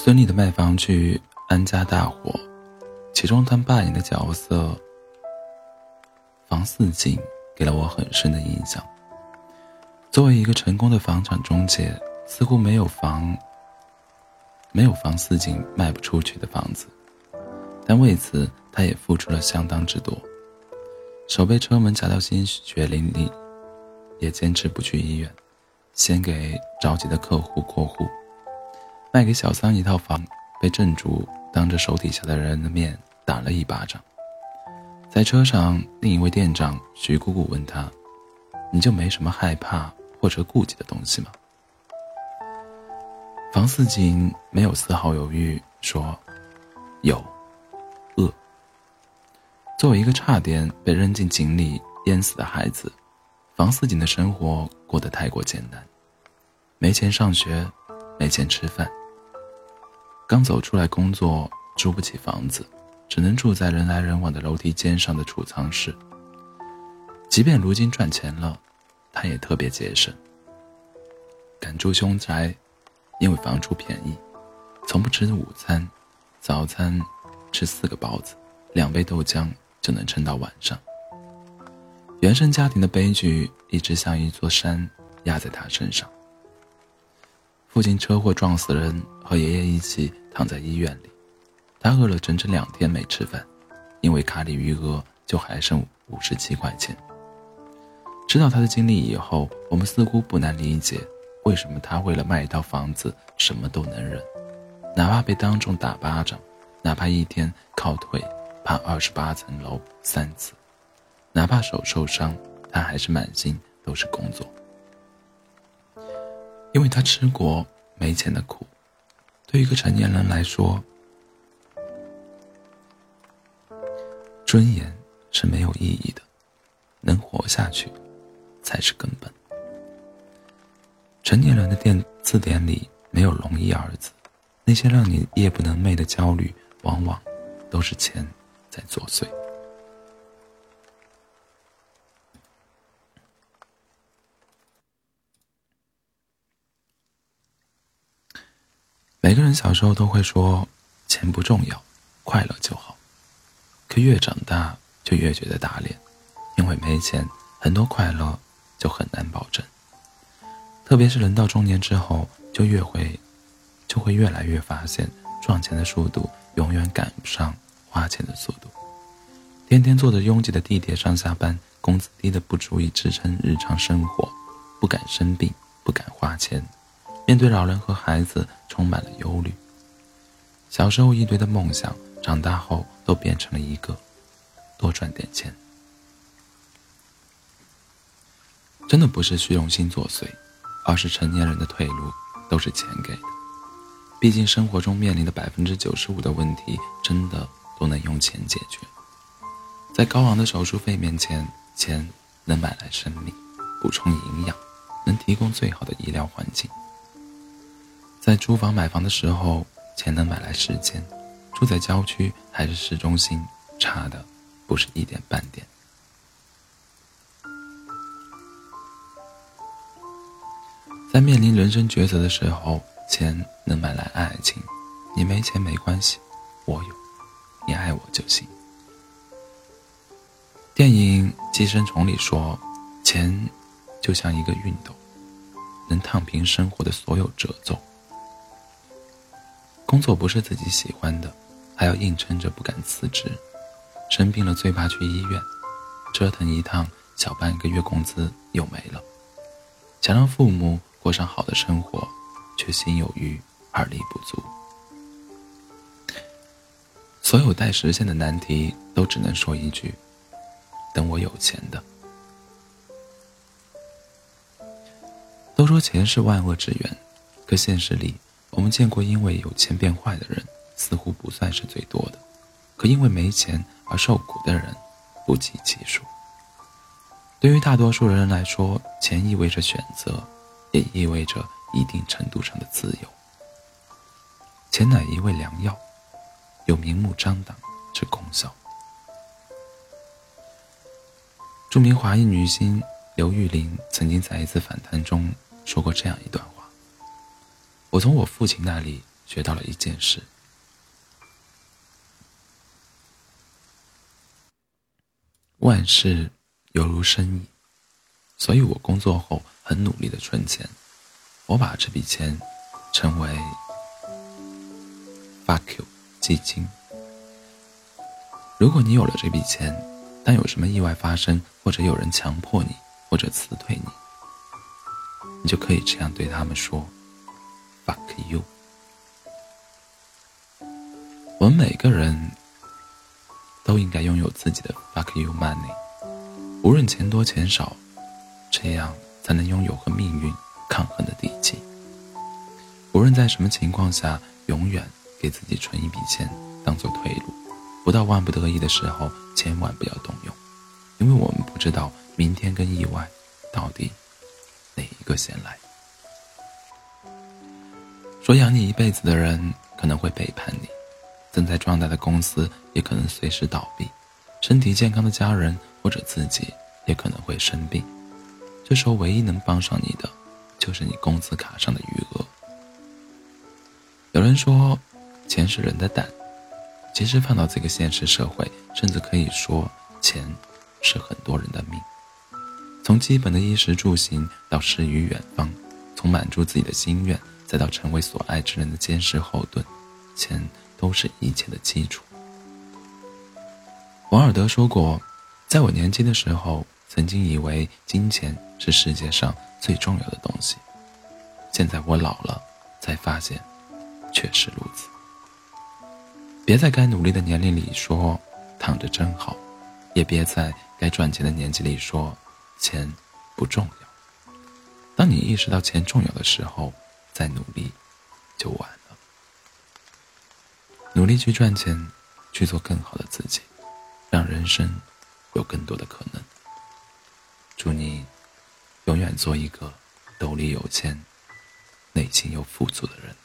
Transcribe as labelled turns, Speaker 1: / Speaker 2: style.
Speaker 1: 孙俪的卖房剧《安家大火》，其中她扮演的角色房似锦给了我很深的印象。作为一个成功的房产中介，似乎没有房没有房似锦卖不出去的房子，但为此他也付出了相当之多。手被车门夹到鲜血淋漓，也坚持不去医院，先给着急的客户过户。卖给小三一套房，被正主当着手底下的人的面打了一巴掌。在车上，另一位店长徐姑姑问他：“你就没什么害怕或者顾忌的东西吗？”房似锦没有丝毫犹豫说：“有，饿。”作为一个差点被扔进井里淹死的孩子，房似锦的生活过得太过简单，没钱上学，没钱吃饭。刚走出来工作，租不起房子，只能住在人来人往的楼梯间上的储藏室。即便如今赚钱了，他也特别节省。敢住凶宅，因为房租便宜，从不吃午餐，早餐吃四个包子，两杯豆浆就能撑到晚上。原生家庭的悲剧一直像一座山压在他身上。父亲车祸撞死人，和爷爷一起躺在医院里，他饿了整整两天没吃饭，因为卡里余额就还剩五十七块钱。知道他的经历以后，我们似乎不难理解，为什么他为了卖一套房子什么都能忍，哪怕被当众打巴掌，哪怕一天靠腿爬二十八层楼三次，哪怕手受伤，他还是满心都是工作。因为他吃过没钱的苦，对一个成年人来说，尊严是没有意义的，能活下去才是根本。成年人的电字典里没有“容易”二字，那些让你夜不能寐的焦虑，往往都是钱在作祟。每个人小时候都会说，钱不重要，快乐就好。可越长大，就越觉得打脸，因为没钱，很多快乐就很难保证。特别是人到中年之后，就越会，就会越来越发现，赚钱的速度永远赶不上花钱的速度。天天坐着拥挤的地铁上下班，工资低的不足以支撑日常生活，不敢生病，不敢花钱。面对老人和孩子，充满了忧虑。小时候一堆的梦想，长大后都变成了一个：多赚点钱。真的不是虚荣心作祟，而是成年人的退路都是钱给的。毕竟生活中面临的百分之九十五的问题，真的都能用钱解决。在高昂的手术费面前，钱能买来生命，补充营养，能提供最好的医疗环境。在租房买房的时候，钱能买来时间；住在郊区还是市中心，差的不是一点半点。在面临人生抉择的时候，钱能买来爱情。你没钱没关系，我有，你爱我就行。电影《寄生虫》里说，钱就像一个熨斗，能烫平生活的所有褶皱。工作不是自己喜欢的，还要硬撑着不敢辞职。生病了最怕去医院，折腾一趟小半个月工资又没了。想让父母过上好的生活，却心有余而力不足。所有待实现的难题，都只能说一句：等我有钱的。都说钱是万恶之源，可现实里。我们见过因为有钱变坏的人，似乎不算是最多的；可因为没钱而受苦的人，不计其数。对于大多数人来说，钱意味着选择，也意味着一定程度上的自由。钱乃一味良药，有明目张胆之功效。著名华裔女星刘玉玲曾经在一次访谈中说过这样一段话。我从我父亲那里学到了一件事：万事犹如生意。所以我工作后很努力的存钱，我把这笔钱称为 “fuck you” 基金。如果你有了这笔钱，当有什么意外发生，或者有人强迫你，或者辞退你，你就可以这样对他们说 you。”我们每个人都应该拥有自己的 “fuck you money”，无论钱多钱少。这样才能拥有和命运抗衡的底气。无论在什么情况下，永远给自己存一笔钱当做退路，不到万不得已的时候，千万不要动用，因为我们不知道明天跟意外到底哪一个先来。说养你一辈子的人可能会背叛你，正在壮大的公司也可能随时倒闭，身体健康的家人或者自己也可能会生病。这时候，唯一能帮上你的，就是你工资卡上的余额。有人说，钱是人的胆，其实放到这个现实社会，甚至可以说，钱是很多人的命。从基本的衣食住行到诗与远方，从满足自己的心愿，再到成为所爱之人的坚实后盾，钱都是一切的基础。王尔德说过，在我年轻的时候。曾经以为金钱是世界上最重要的东西，现在我老了，才发现，确实如此。别在该努力的年龄里说躺着真好，也别在该赚钱的年纪里说钱不重要。当你意识到钱重要的时候，再努力就晚了。努力去赚钱，去做更好的自己，让人生有更多的可能。祝你永远做一个兜里有钱、内心又富足的人。